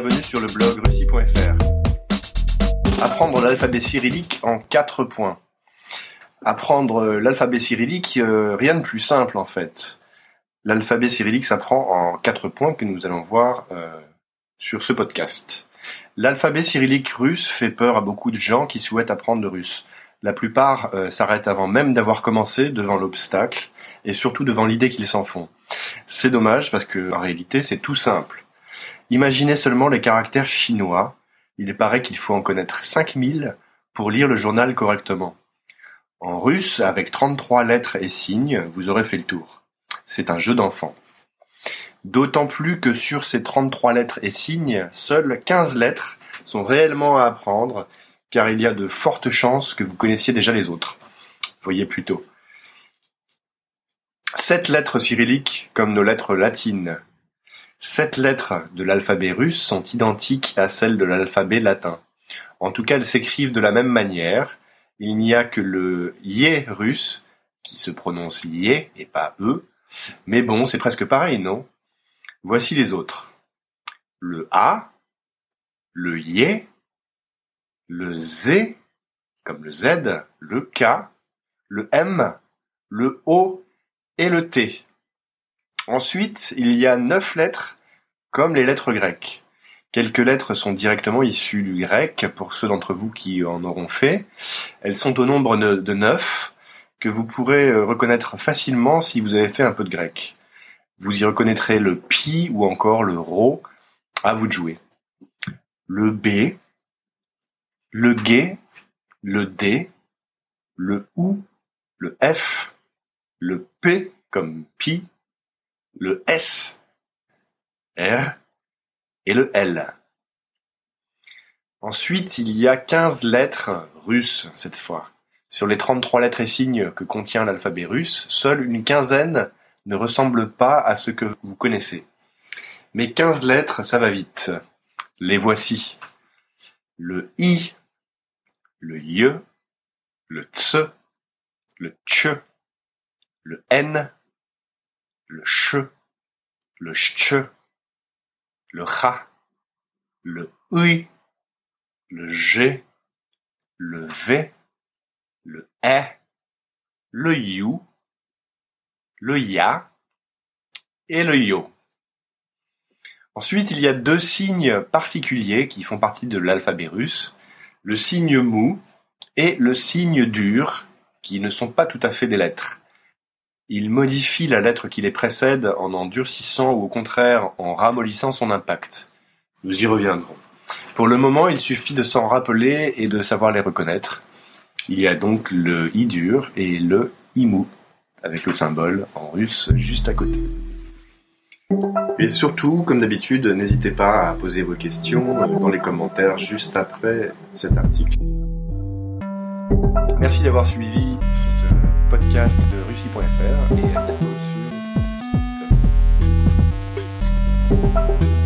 bienvenue sur le blog russie.fr. Apprendre l'alphabet cyrillique en 4 points. Apprendre l'alphabet cyrillique, euh, rien de plus simple en fait. L'alphabet cyrillique s'apprend en 4 points que nous allons voir euh, sur ce podcast. L'alphabet cyrillique russe fait peur à beaucoup de gens qui souhaitent apprendre le russe. La plupart euh, s'arrêtent avant même d'avoir commencé devant l'obstacle et surtout devant l'idée qu'ils s'en font. C'est dommage parce que en réalité c'est tout simple. Imaginez seulement les caractères chinois. Il paraît qu'il faut en connaître 5000 pour lire le journal correctement. En russe, avec 33 lettres et signes, vous aurez fait le tour. C'est un jeu d'enfant. D'autant plus que sur ces 33 lettres et signes, seules 15 lettres sont réellement à apprendre car il y a de fortes chances que vous connaissiez déjà les autres. Voyez plutôt. Sept lettres cyrilliques comme nos lettres latines. Sept lettres de l'alphabet russe sont identiques à celles de l'alphabet latin. En tout cas, elles s'écrivent de la même manière. Il n'y a que le yé russe qui se prononce yé et pas e. Mais bon, c'est presque pareil, non? Voici les autres. Le a, le yé, le Z comme le Z, le K, le M, le O et le T. Ensuite, il y a neuf lettres comme les lettres grecques. Quelques lettres sont directement issues du grec pour ceux d'entre vous qui en auront fait. Elles sont au nombre de neuf que vous pourrez euh, reconnaître facilement si vous avez fait un peu de grec. Vous y reconnaîtrez le pi ou encore le rho. À vous de jouer. Le B, le G, le D, le OU, le F, le P comme pi, le S, R et le L. Ensuite, il y a quinze lettres russes cette fois. Sur les trente-trois lettres et signes que contient l'alphabet russe, seule une quinzaine ne ressemble pas à ce que vous connaissez. Mais quinze lettres, ça va vite. Les voici. Le I le Y, le Ts, le Tch, le N, le Ch, le Ch, le Cha, le UI, le G, le V, le E, le You, le Ya et le Yo. Ensuite, il y a deux signes particuliers qui font partie de l'alphabet russe le signe mou et le signe dur, qui ne sont pas tout à fait des lettres. Ils modifient la lettre qui les précède en en durcissant ou au contraire en ramollissant son impact. Nous y reviendrons. Pour le moment, il suffit de s'en rappeler et de savoir les reconnaître. Il y a donc le i dur et le i mou, avec le symbole en russe juste à côté. Et surtout, comme d'habitude, n'hésitez pas à poser vos questions dans les commentaires juste après cet article. Merci d'avoir suivi ce podcast de Russie.fr et à bientôt sur.